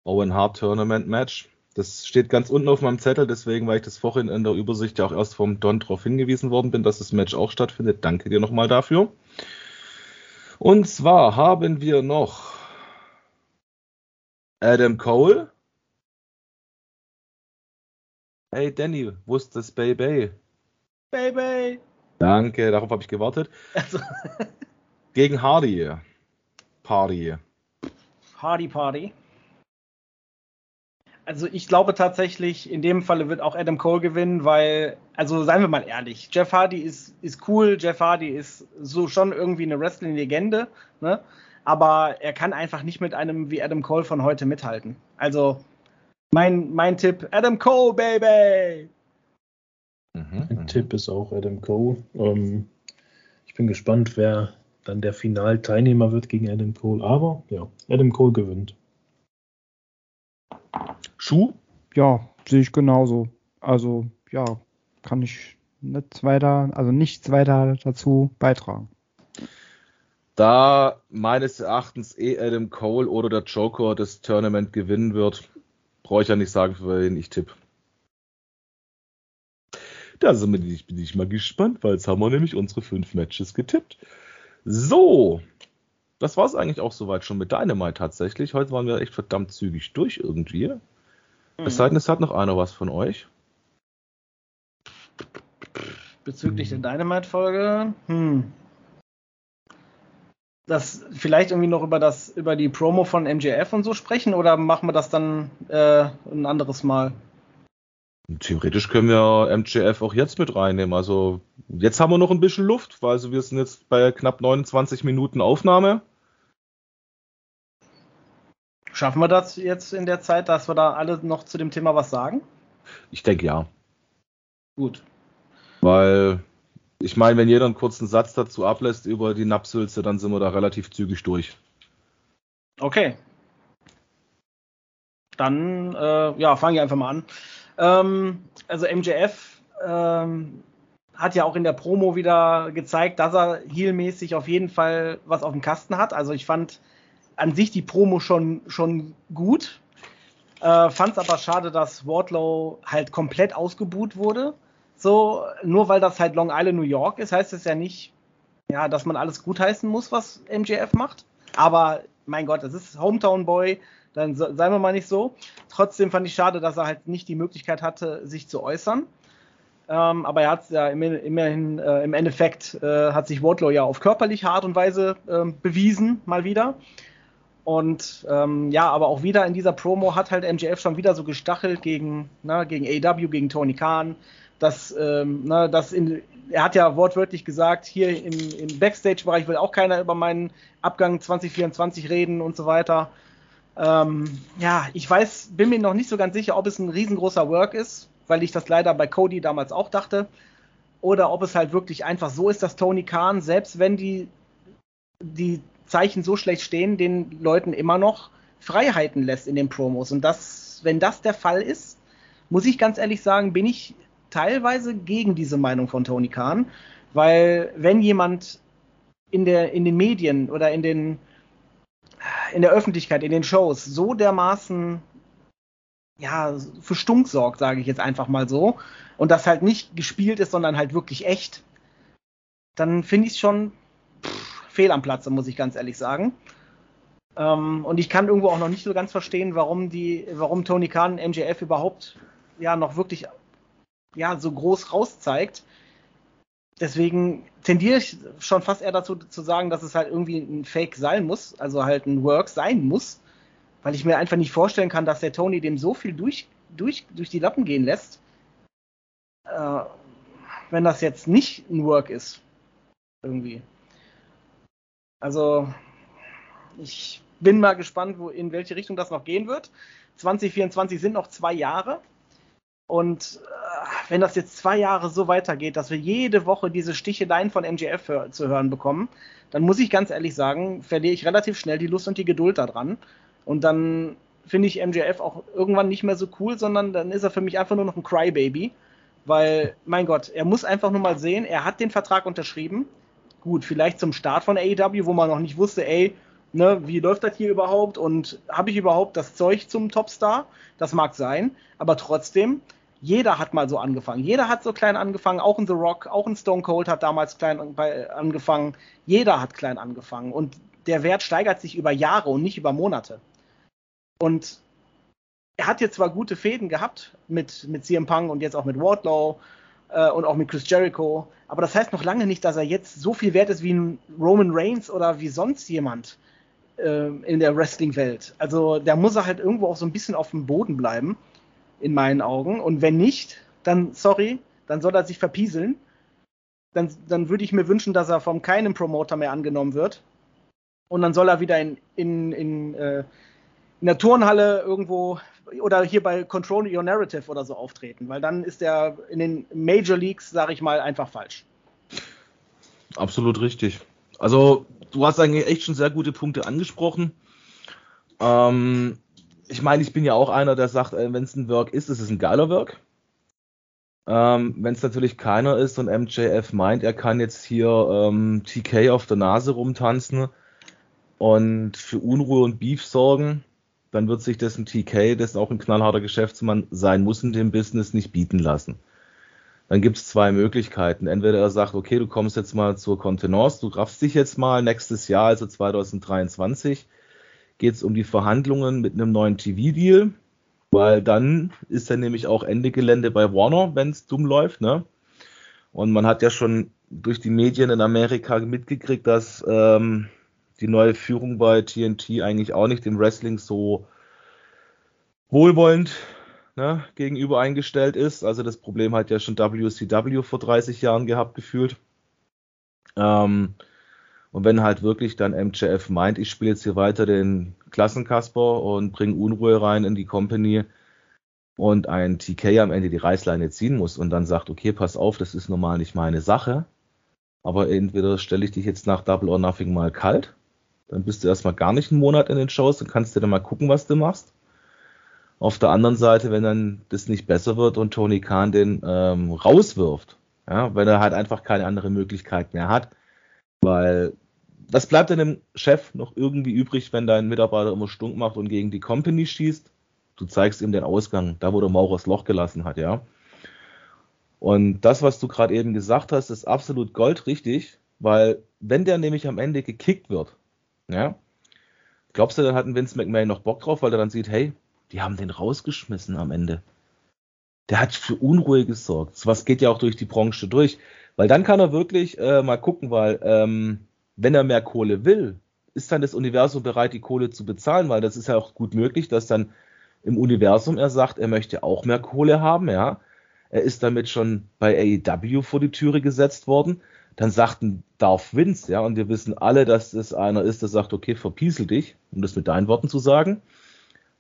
Owen Hart Tournament Match. Das steht ganz unten auf meinem Zettel, deswegen, weil ich das vorhin in der Übersicht ja auch erst vom Don darauf hingewiesen worden bin, dass das Match auch stattfindet. Danke dir nochmal dafür. Und zwar haben wir noch Adam Cole. Hey Danny, wo ist das Baby? Baby. Danke, darauf habe ich gewartet. Also, Gegen Hardy. Party. Hardy Party. Also ich glaube tatsächlich, in dem Falle wird auch Adam Cole gewinnen, weil, also seien wir mal ehrlich, Jeff Hardy ist, ist cool, Jeff Hardy ist so schon irgendwie eine Wrestling-Legende, ne? aber er kann einfach nicht mit einem wie Adam Cole von heute mithalten. Also mein, mein Tipp, Adam Cole, Baby! Mhm, Mein Tipp ist auch Adam Cole. Ähm, ich bin gespannt, wer dann der Finalteilnehmer wird gegen Adam Cole. Aber ja, Adam Cole gewinnt. Schuh? Ja, sehe ich genauso. Also ja, kann ich nichts weiter, also nichts weiter dazu beitragen. Da meines Erachtens eh Adam Cole oder der Joker das Tournament gewinnen wird, brauche ich ja nicht sagen, für wen ich tippe. Da sind wir, bin ich mal gespannt, weil jetzt haben wir nämlich unsere fünf Matches getippt. So, das war es eigentlich auch soweit schon mit Dynamite tatsächlich. Heute waren wir echt verdammt zügig durch irgendwie. Es sei denn, es hat noch einer was von euch. Bezüglich der Dynamite-Folge, hm. Das vielleicht irgendwie noch über das, über die Promo von MJF und so sprechen oder machen wir das dann äh, ein anderes Mal? Theoretisch können wir MJF auch jetzt mit reinnehmen. Also jetzt haben wir noch ein bisschen Luft, weil also wir sind jetzt bei knapp 29 Minuten Aufnahme. Schaffen wir das jetzt in der Zeit, dass wir da alle noch zu dem Thema was sagen? Ich denke ja. Gut. Weil ich meine, wenn jeder einen kurzen Satz dazu ablässt über die Napsülze, dann sind wir da relativ zügig durch. Okay. Dann, äh, ja, fange ich einfach mal an. Ähm, also MJF ähm, hat ja auch in der Promo wieder gezeigt, dass er heelmäßig auf jeden Fall was auf dem Kasten hat. Also ich fand an sich die Promo schon, schon gut. Äh, fand es aber schade, dass Wardlow halt komplett ausgebuht wurde. So, nur weil das halt Long Island, New York ist, heißt es ja nicht, ja, dass man alles gutheißen muss, was MJF macht. Aber mein Gott, das ist Hometown Boy, dann seien wir mal nicht so. Trotzdem fand ich schade, dass er halt nicht die Möglichkeit hatte, sich zu äußern. Ähm, aber er hat es ja immer- immerhin äh, im Endeffekt äh, hat sich Wardlow ja auf körperliche Art und Weise ähm, bewiesen, mal wieder. Und ähm, ja, aber auch wieder in dieser Promo hat halt MJF schon wieder so gestachelt gegen, na, gegen AW, gegen Tony Khan. Dass, ähm, na, dass in, er hat ja wortwörtlich gesagt, hier im, im Backstage-Bereich will auch keiner über meinen Abgang 2024 reden und so weiter. Ähm, ja, ich weiß, bin mir noch nicht so ganz sicher, ob es ein riesengroßer Work ist, weil ich das leider bei Cody damals auch dachte. Oder ob es halt wirklich einfach so ist, dass Tony Khan, selbst wenn die, die Zeichen so schlecht stehen, den Leuten immer noch Freiheiten lässt in den Promos. Und das, wenn das der Fall ist, muss ich ganz ehrlich sagen, bin ich teilweise gegen diese Meinung von Tony Khan, weil wenn jemand in, der, in den Medien oder in, den, in der Öffentlichkeit, in den Shows so dermaßen ja, für Stunk sorgt, sage ich jetzt einfach mal so, und das halt nicht gespielt ist, sondern halt wirklich echt, dann finde ich es schon pff, fehl am Platze, muss ich ganz ehrlich sagen. Ähm, und ich kann irgendwo auch noch nicht so ganz verstehen, warum die, warum Tony Khan MJF überhaupt ja noch wirklich ja so groß rauszeigt. Deswegen tendiere ich schon fast eher dazu zu sagen, dass es halt irgendwie ein Fake sein muss, also halt ein Work sein muss, weil ich mir einfach nicht vorstellen kann, dass der Tony dem so viel durch, durch, durch die Lappen gehen lässt, äh, wenn das jetzt nicht ein Work ist. Irgendwie. Also, ich bin mal gespannt, wo, in welche Richtung das noch gehen wird. 2024 sind noch zwei Jahre. Und äh, wenn das jetzt zwei Jahre so weitergeht, dass wir jede Woche diese Sticheleien von MGF hör, zu hören bekommen, dann muss ich ganz ehrlich sagen, verliere ich relativ schnell die Lust und die Geduld daran. Und dann finde ich MJF auch irgendwann nicht mehr so cool, sondern dann ist er für mich einfach nur noch ein Crybaby. Weil, mein Gott, er muss einfach nur mal sehen, er hat den Vertrag unterschrieben. Gut, vielleicht zum Start von AEW, wo man noch nicht wusste, ey, ne, wie läuft das hier überhaupt und habe ich überhaupt das Zeug zum Topstar? Das mag sein, aber trotzdem, jeder hat mal so angefangen. Jeder hat so klein angefangen, auch in The Rock, auch in Stone Cold hat damals klein angefangen. Jeder hat klein angefangen und der Wert steigert sich über Jahre und nicht über Monate. Und er hat jetzt zwar gute Fäden gehabt mit, mit CM Punk und jetzt auch mit Wardlow äh, und auch mit Chris Jericho, aber das heißt noch lange nicht, dass er jetzt so viel wert ist wie ein Roman Reigns oder wie sonst jemand äh, in der Wrestling-Welt. Also da muss er halt irgendwo auch so ein bisschen auf dem Boden bleiben, in meinen Augen. Und wenn nicht, dann sorry, dann soll er sich verpieseln. Dann, dann würde ich mir wünschen, dass er von keinem Promoter mehr angenommen wird. Und dann soll er wieder in, in, in, äh, in der Turnhalle irgendwo oder hier bei Control Your Narrative oder so auftreten, weil dann ist er in den Major Leagues, sage ich mal, einfach falsch. Absolut richtig. Also du hast eigentlich echt schon sehr gute Punkte angesprochen. Ähm, ich meine, ich bin ja auch einer, der sagt, äh, wenn es ein Work ist, ist es ein geiler Work. Ähm, wenn es natürlich keiner ist und MJF meint, er kann jetzt hier ähm, TK auf der Nase rumtanzen und für Unruhe und Beef sorgen, dann wird sich das ein TK, das auch ein knallharter Geschäftsmann sein muss in dem Business, nicht bieten lassen dann gibt es zwei Möglichkeiten. Entweder er sagt, okay, du kommst jetzt mal zur Kontenance, du raffst dich jetzt mal nächstes Jahr, also 2023, geht es um die Verhandlungen mit einem neuen TV-Deal, weil dann ist er nämlich auch Ende Gelände bei Warner, wenn es dumm läuft, ne? Und man hat ja schon durch die Medien in Amerika mitgekriegt, dass ähm, die neue Führung bei TNT eigentlich auch nicht dem Wrestling so wohlwollend ne, gegenüber eingestellt ist. Also das Problem hat ja schon WCW vor 30 Jahren gehabt, gefühlt. Ähm, und wenn halt wirklich dann MJF meint, ich spiele jetzt hier weiter den Klassenkasper und bringe Unruhe rein in die Company und ein TK am Ende die Reißleine ziehen muss und dann sagt, okay, pass auf, das ist normal nicht meine Sache, aber entweder stelle ich dich jetzt nach Double or Nothing mal kalt, dann bist du erstmal gar nicht einen Monat in den Shows, dann kannst du dann mal gucken, was du machst. Auf der anderen Seite, wenn dann das nicht besser wird und Tony Khan den ähm, rauswirft, ja, wenn er halt einfach keine andere Möglichkeit mehr hat, weil was bleibt denn dem Chef noch irgendwie übrig, wenn dein Mitarbeiter immer stunk macht und gegen die Company schießt? Du zeigst ihm den Ausgang, da wo der Maurer das Loch gelassen hat, ja. Und das, was du gerade eben gesagt hast, ist absolut goldrichtig, weil wenn der nämlich am Ende gekickt wird, ja, glaubst du, dann hat ein Vince McMahon noch Bock drauf, weil er dann sieht, hey, die haben den rausgeschmissen am Ende. Der hat für Unruhe gesorgt. Was geht ja auch durch die Branche durch. Weil dann kann er wirklich äh, mal gucken, weil ähm, wenn er mehr Kohle will, ist dann das Universum bereit, die Kohle zu bezahlen, weil das ist ja auch gut möglich, dass dann im Universum er sagt, er möchte auch mehr Kohle haben, ja. Er ist damit schon bei AEW vor die Türe gesetzt worden. Dann sagten Darth Vince, ja, und wir wissen alle, dass es einer ist, der sagt, okay, verpiesel dich, um das mit deinen Worten zu sagen.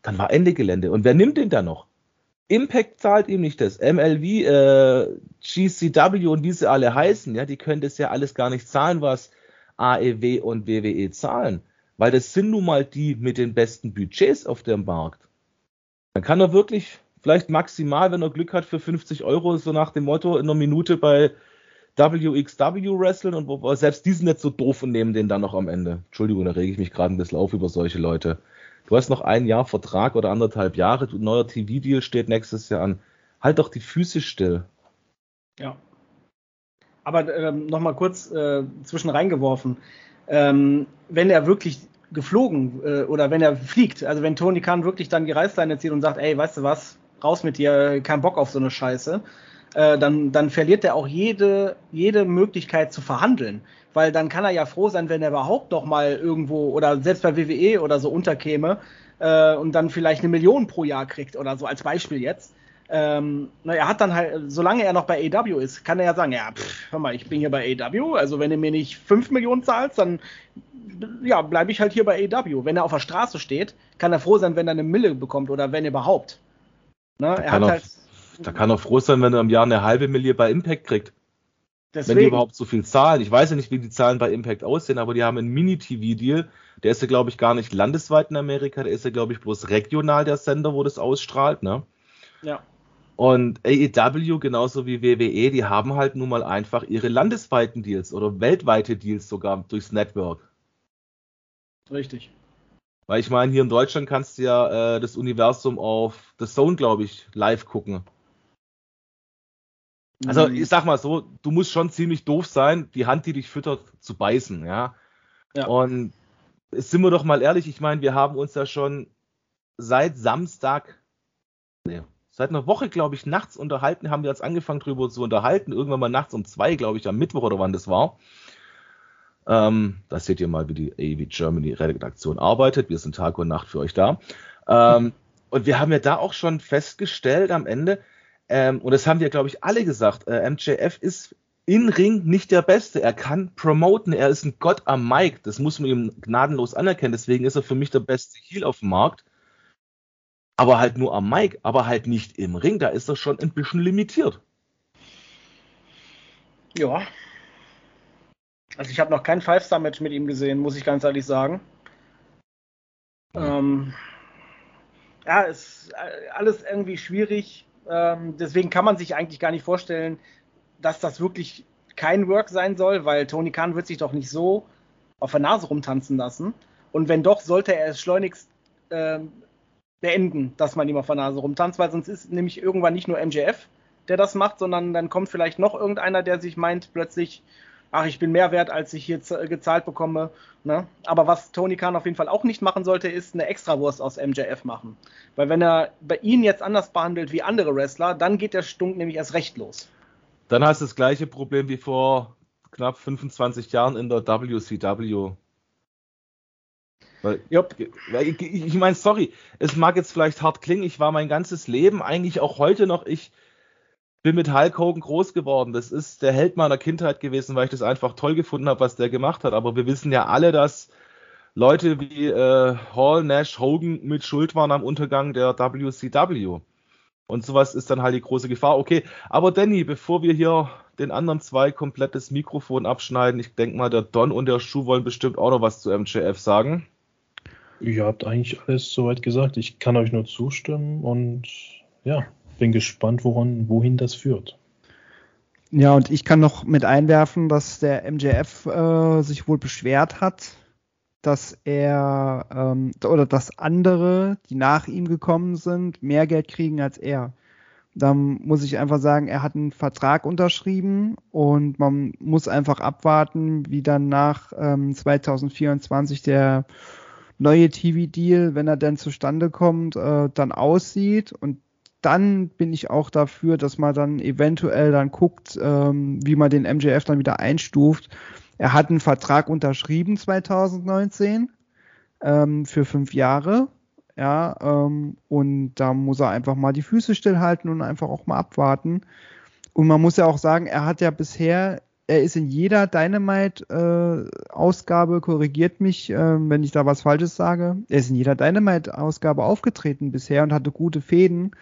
Dann war Ende Gelände. Und wer nimmt den da noch? Impact zahlt ihm nicht das. MLV, äh, GCW und wie sie alle heißen, ja, die können das ja alles gar nicht zahlen, was AEW und WWE zahlen. Weil das sind nun mal die mit den besten Budgets auf dem Markt. Dann kann er wirklich vielleicht maximal, wenn er Glück hat, für 50 Euro, so nach dem Motto, in einer Minute bei WXW wresteln und selbst die sind nicht so doof und nehmen den dann noch am Ende. Entschuldigung, da rege ich mich gerade ein bisschen auf über solche Leute. Du hast noch ein Jahr Vertrag oder anderthalb Jahre, du, neuer TV-Deal steht nächstes Jahr an. Halt doch die Füße still. Ja. Aber ähm, nochmal kurz äh, zwischen reingeworfen. Ähm, wenn er wirklich geflogen äh, oder wenn er fliegt, also wenn Tony Khan wirklich dann die Reißleine zieht und sagt, ey, weißt du was, raus mit dir, kein Bock auf so eine Scheiße, äh, dann, dann verliert er auch jede, jede Möglichkeit zu verhandeln. Weil dann kann er ja froh sein, wenn er überhaupt noch mal irgendwo oder selbst bei WWE oder so unterkäme äh, und dann vielleicht eine Million pro Jahr kriegt oder so als Beispiel jetzt. Ähm, na, er hat dann halt, solange er noch bei AW ist, kann er ja sagen, ja, pff, hör mal, ich bin hier bei AW, also wenn du mir nicht 5 Millionen zahlst, dann ja, bleibe ich halt hier bei AW. Wenn er auf der Straße steht, kann er froh sein, wenn er eine Mille bekommt oder wenn überhaupt. Ne? Er hat halt da kann er froh sein, wenn er im Jahr eine halbe Million bei Impact kriegt. Deswegen. Wenn die überhaupt so viel zahlen. Ich weiß ja nicht, wie die Zahlen bei Impact aussehen, aber die haben einen Mini-TV-Deal. Der ist ja, glaube ich, gar nicht landesweit in Amerika. Der ist ja, glaube ich, bloß regional der Sender, wo das ausstrahlt. Ne? Ja. Und AEW, genauso wie WWE, die haben halt nun mal einfach ihre landesweiten Deals oder weltweite Deals sogar durchs Network. Richtig. Weil ich meine, hier in Deutschland kannst du ja äh, das Universum auf The Zone, glaube ich, live gucken. Also mhm. ich sag mal so, du musst schon ziemlich doof sein, die Hand, die dich füttert, zu beißen, ja. ja. Und sind wir doch mal ehrlich, ich meine, wir haben uns ja schon seit Samstag, nee, seit einer Woche, glaube ich, nachts unterhalten, haben wir jetzt angefangen drüber zu unterhalten, irgendwann mal nachts um zwei, glaube ich, am Mittwoch oder wann das war. Ähm, da seht ihr mal, wie die AV Germany Redaktion arbeitet. Wir sind Tag und Nacht für euch da. Ähm, und wir haben ja da auch schon festgestellt am Ende, ähm, und das haben wir, glaube ich, alle gesagt, äh, MJF ist in Ring nicht der Beste. Er kann promoten, er ist ein Gott am Mic. Das muss man ihm gnadenlos anerkennen. Deswegen ist er für mich der beste Heel auf dem Markt. Aber halt nur am Mic, aber halt nicht im Ring. Da ist er schon ein bisschen limitiert. Ja. Also ich habe noch kein Five-Star-Match mit ihm gesehen, muss ich ganz ehrlich sagen. Ähm, ja, ist äh, alles irgendwie schwierig. Ähm, deswegen kann man sich eigentlich gar nicht vorstellen, dass das wirklich kein Work sein soll, weil Tony Khan wird sich doch nicht so auf der Nase rumtanzen lassen. Und wenn doch, sollte er es schleunigst äh, beenden, dass man ihm auf der Nase rumtanzt, weil sonst ist nämlich irgendwann nicht nur MJF, der das macht, sondern dann kommt vielleicht noch irgendeiner, der sich meint plötzlich, ach, ich bin mehr wert, als ich hier gezahlt bekomme. Ne? Aber was Tony Khan auf jeden Fall auch nicht machen sollte, ist eine Extrawurst aus MJF machen. Weil wenn er bei ihnen jetzt anders behandelt wie andere Wrestler, dann geht der Stunk nämlich erst recht los. Dann hast du das gleiche Problem wie vor knapp 25 Jahren in der WCW. Weil, yep. ich, ich meine, sorry, es mag jetzt vielleicht hart klingen, ich war mein ganzes Leben, eigentlich auch heute noch, ich bin mit Hulk Hogan groß geworden. Das ist der Held meiner Kindheit gewesen, weil ich das einfach toll gefunden habe, was der gemacht hat. Aber wir wissen ja alle, dass Leute wie äh, Hall, Nash, Hogan mit Schuld waren am Untergang der WCW. Und sowas ist dann halt die große Gefahr. Okay, aber Danny, bevor wir hier den anderen zwei komplettes Mikrofon abschneiden, ich denke mal, der Don und der Schuh wollen bestimmt auch noch was zu MJF sagen. Ihr habt eigentlich alles soweit gesagt. Ich kann euch nur zustimmen und ja, bin gespannt, woran, wohin das führt. Ja, und ich kann noch mit einwerfen, dass der MJF äh, sich wohl beschwert hat, dass er ähm, oder dass andere, die nach ihm gekommen sind, mehr Geld kriegen als er. Da muss ich einfach sagen, er hat einen Vertrag unterschrieben und man muss einfach abwarten, wie dann nach ähm, 2024 der neue TV-Deal, wenn er denn zustande kommt, äh, dann aussieht. Und dann bin ich auch dafür, dass man dann eventuell dann guckt, ähm, wie man den MJF dann wieder einstuft. Er hat einen Vertrag unterschrieben 2019 ähm, für fünf Jahre. Ja, ähm, und da muss er einfach mal die Füße stillhalten und einfach auch mal abwarten. Und man muss ja auch sagen, er hat ja bisher, er ist in jeder Dynamite-Ausgabe, äh, korrigiert mich, äh, wenn ich da was Falsches sage, er ist in jeder Dynamite-Ausgabe aufgetreten bisher und hatte gute Fäden.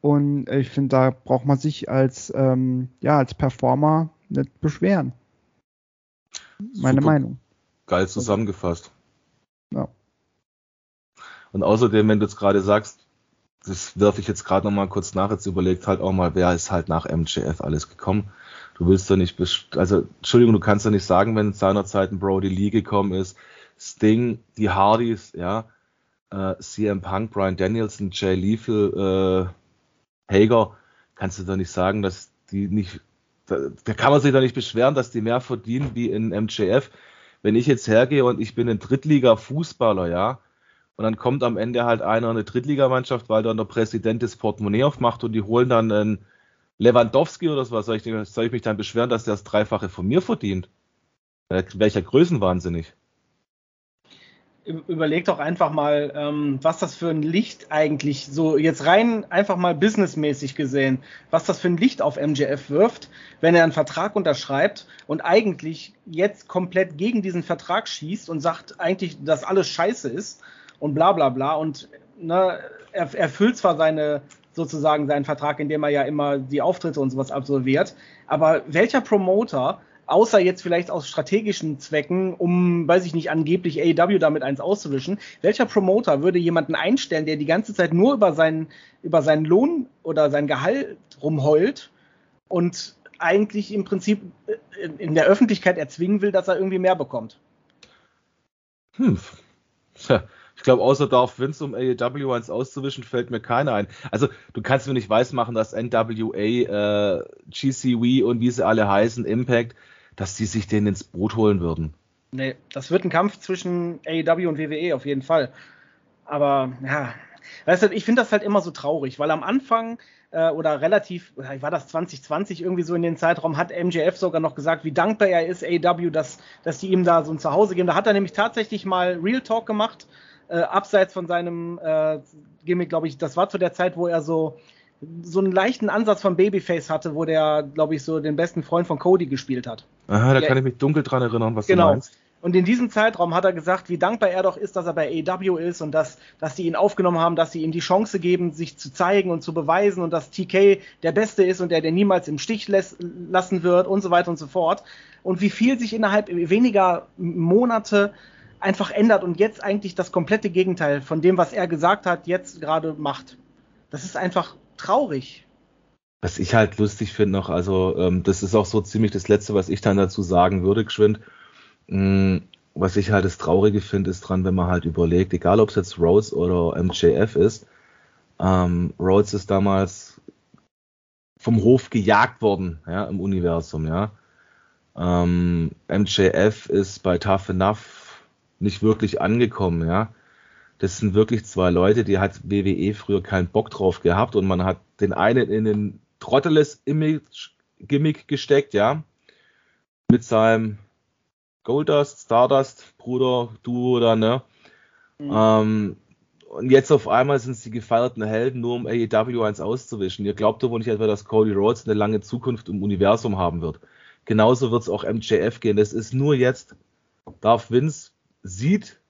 Und ich finde, da braucht man sich als, ähm, ja, als Performer nicht beschweren. Meine Super Meinung. Geil zusammengefasst. Ja. Und außerdem, wenn du jetzt gerade sagst, das werfe ich jetzt gerade noch mal kurz nach, jetzt überlegt halt auch mal, wer ist halt nach MJF alles gekommen. Du willst doch nicht, also Entschuldigung, du kannst ja nicht sagen, wenn seinerzeit ein Brody Lee gekommen ist, Sting, die Hardys, ja, äh, CM Punk, Brian Danielson, Jay Lethal, äh, Hager, kannst du doch nicht sagen, dass die nicht, da, da kann man sich doch nicht beschweren, dass die mehr verdienen wie in MJF. Wenn ich jetzt hergehe und ich bin ein Drittliga-Fußballer, ja, und dann kommt am Ende halt einer eine Drittligamannschaft, weil dann der Präsident das Portemonnaie aufmacht und die holen dann einen Lewandowski oder so was. Soll ich, soll ich mich dann beschweren, dass der das Dreifache von mir verdient? Welcher Größenwahnsinnig? Überleg doch einfach mal, ähm, was das für ein Licht eigentlich so jetzt rein einfach mal businessmäßig gesehen, was das für ein Licht auf MJF wirft, wenn er einen Vertrag unterschreibt und eigentlich jetzt komplett gegen diesen Vertrag schießt und sagt eigentlich, dass alles scheiße ist und bla bla bla. Und ne, er erfüllt zwar seine sozusagen seinen Vertrag, indem er ja immer die Auftritte und sowas absolviert, aber welcher Promoter außer jetzt vielleicht aus strategischen Zwecken, um, weiß ich nicht, angeblich AEW damit eins auszuwischen, welcher Promoter würde jemanden einstellen, der die ganze Zeit nur über seinen, über seinen Lohn oder sein Gehalt rumheult und eigentlich im Prinzip äh, in der Öffentlichkeit erzwingen will, dass er irgendwie mehr bekommt? Hm. Ich glaube, außer Darth Vince, um AEW eins auszuwischen, fällt mir keiner ein. Also, du kannst mir nicht weismachen, dass NWA, äh, GCW und wie sie alle heißen, Impact, dass die sich den ins Boot holen würden. Nee, das wird ein Kampf zwischen AEW und WWE auf jeden Fall. Aber, ja, weißt du, ich finde das halt immer so traurig, weil am Anfang äh, oder relativ, war das 2020 irgendwie so in den Zeitraum, hat MJF sogar noch gesagt, wie dankbar er ist, AEW, dass, dass die ihm da so ein Zuhause geben. Da hat er nämlich tatsächlich mal Real Talk gemacht äh, abseits von seinem äh, Gimmick, glaube ich, das war zu der Zeit, wo er so so einen leichten Ansatz von Babyface hatte, wo der, glaube ich, so den besten Freund von Cody gespielt hat. Aha, da kann ich mich dunkel dran erinnern, was genau. du meinst. Und in diesem Zeitraum hat er gesagt, wie dankbar er doch ist, dass er bei AEW ist und dass, dass sie ihn aufgenommen haben, dass sie ihm die Chance geben, sich zu zeigen und zu beweisen und dass TK der Beste ist und der, der niemals im Stich lässt, lassen wird und so weiter und so fort. Und wie viel sich innerhalb weniger Monate einfach ändert und jetzt eigentlich das komplette Gegenteil von dem, was er gesagt hat, jetzt gerade macht. Das ist einfach traurig. Was ich halt lustig finde noch, also ähm, das ist auch so ziemlich das Letzte, was ich dann dazu sagen würde, geschwind. Ähm, was ich halt das Traurige finde, ist dran, wenn man halt überlegt, egal ob es jetzt Rhodes oder MJF ist, ähm, Rhodes ist damals vom Hof gejagt worden, ja, im Universum, ja. Ähm, MJF ist bei Tough Enough nicht wirklich angekommen, ja. Das sind wirklich zwei Leute, die hat WWE früher keinen Bock drauf gehabt und man hat den einen in den Trotteles Image Gimmick gesteckt, ja. Mit seinem Goldust, Stardust, Bruder, Duo da, ne? Mhm. Ähm, und jetzt auf einmal sind es die gefeierten Helden, nur um AEW 1 auszuwischen. Ihr glaubt doch wohl nicht etwa, dass Cody Rhodes eine lange Zukunft im Universum haben wird. Genauso wird es auch MJF gehen. Das ist nur jetzt, darf Vince sieht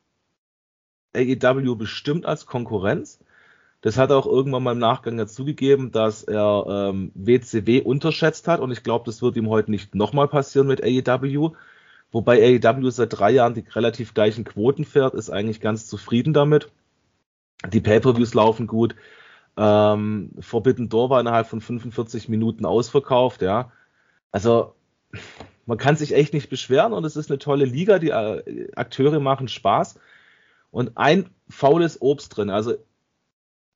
AEW bestimmt als Konkurrenz. Das hat er auch irgendwann mal im Nachgang dazugegeben, dass er ähm, WCW unterschätzt hat und ich glaube, das wird ihm heute nicht nochmal passieren mit AEW. Wobei AEW seit drei Jahren die relativ gleichen Quoten fährt, ist eigentlich ganz zufrieden damit. Die Pay-Per-Views laufen gut. Ähm, Forbidden Door war innerhalb von 45 Minuten ausverkauft, ja. Also man kann sich echt nicht beschweren und es ist eine tolle Liga, die äh, Akteure machen Spaß und ein faules Obst drin, also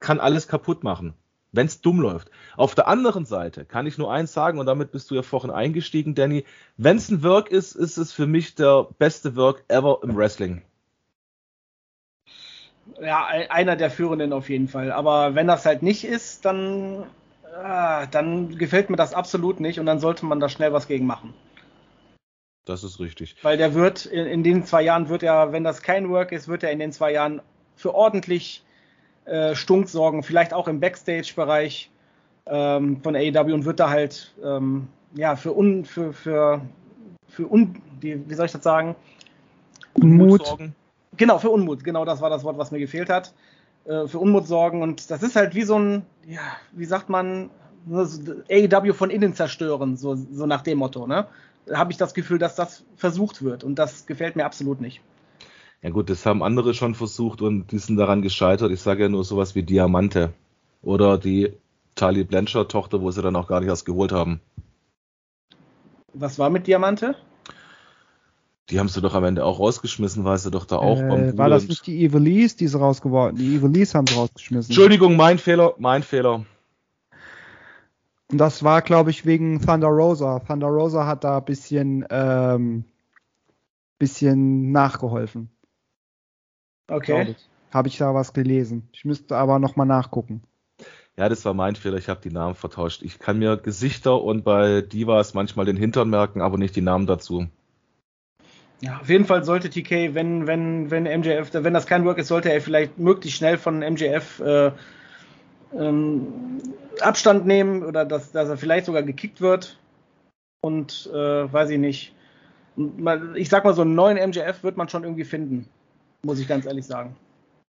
kann alles kaputt machen, wenn es dumm läuft. Auf der anderen Seite kann ich nur eins sagen und damit bist du ja vorhin eingestiegen, Danny. Wenn es ein Work ist, ist es für mich der beste Work ever im Wrestling. Ja, einer der führenden auf jeden Fall. Aber wenn das halt nicht ist, dann, äh, dann gefällt mir das absolut nicht und dann sollte man da schnell was gegen machen. Das ist richtig. Weil der wird in, in, den zwei Jahren wird er, wenn das kein Work ist, wird er in den zwei Jahren für ordentlich äh, Stunk sorgen, vielleicht auch im Backstage-Bereich ähm, von AEW und wird da halt ähm, ja für un für für für un wie, wie soll ich das sagen Unmut sorgen. Genau für Unmut. Genau das war das Wort, was mir gefehlt hat. Äh, für Unmut sorgen und das ist halt wie so ein ja wie sagt man AEW von innen zerstören so so nach dem Motto ne habe ich das Gefühl, dass das versucht wird und das gefällt mir absolut nicht. Ja gut, das haben andere schon versucht und die sind daran gescheitert. Ich sage ja nur sowas wie Diamante oder die Tali Blanchard-Tochter, wo sie dann auch gar nicht erst geholt haben. Was war mit Diamante? Die haben sie doch am Ende auch rausgeschmissen, weil sie doch da auch äh, beim War das nicht die Evilise, die sie rausgeworfen? Die Evilise haben sie rausgeschmissen. Entschuldigung, mein Fehler, mein Fehler. Und das war, glaube ich, wegen Thunder Rosa. Thunder Rosa hat da ein bisschen, ähm, bisschen nachgeholfen. Okay. Habe ich da was gelesen. Ich müsste aber nochmal nachgucken. Ja, das war mein Fehler. Ich habe die Namen vertauscht. Ich kann mir Gesichter und bei Divas manchmal den Hintern merken, aber nicht die Namen dazu. Ja, auf jeden Fall sollte TK, wenn, wenn, wenn MJF, wenn das kein Work ist, sollte er vielleicht möglichst schnell von MJF äh, ähm, Abstand nehmen oder dass, dass er vielleicht sogar gekickt wird. Und äh, weiß ich nicht. Ich sag mal, so einen neuen MJF wird man schon irgendwie finden. Muss ich ganz ehrlich sagen.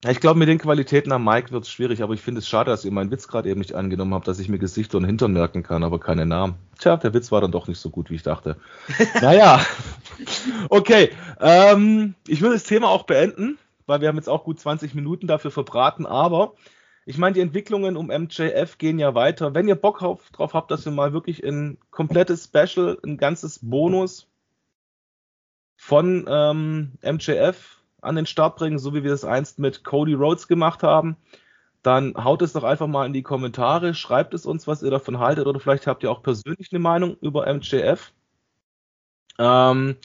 Ja, ich glaube, mit den Qualitäten am Mike wird es schwierig, aber ich finde es schade, dass ihr meinen Witz gerade eben nicht angenommen habt, dass ich mir Gesichter und Hintern merken kann, aber keine Namen. Tja, der Witz war dann doch nicht so gut, wie ich dachte. [laughs] naja. Okay. Ähm, ich würde das Thema auch beenden, weil wir haben jetzt auch gut 20 Minuten dafür verbraten, aber ich meine, die Entwicklungen um MJF gehen ja weiter. Wenn ihr Bock auf, drauf habt, dass wir mal wirklich ein komplettes Special, ein ganzes Bonus von ähm, MJF an den Start bringen, so wie wir es einst mit Cody Rhodes gemacht haben, dann haut es doch einfach mal in die Kommentare, schreibt es uns, was ihr davon haltet, oder vielleicht habt ihr auch persönlich eine Meinung über MJF. Ähm,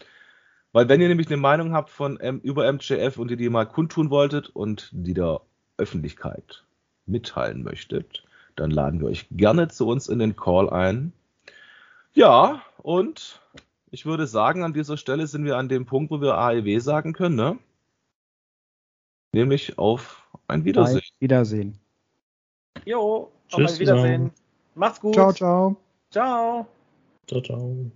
weil wenn ihr nämlich eine Meinung habt von M über MJF und ihr die mal kundtun wolltet und die der Öffentlichkeit mitteilen möchtet, dann laden wir euch gerne zu uns in den Call ein. Ja, und ich würde sagen, an dieser Stelle sind wir an dem Punkt, wo wir AEW sagen können, ne? Nämlich auf ein Wiedersehen. Ein Wiedersehen. Jo, auf Tschüss, ein Wiedersehen. Macht's gut. Ciao, ciao. Ciao. Ciao, ciao.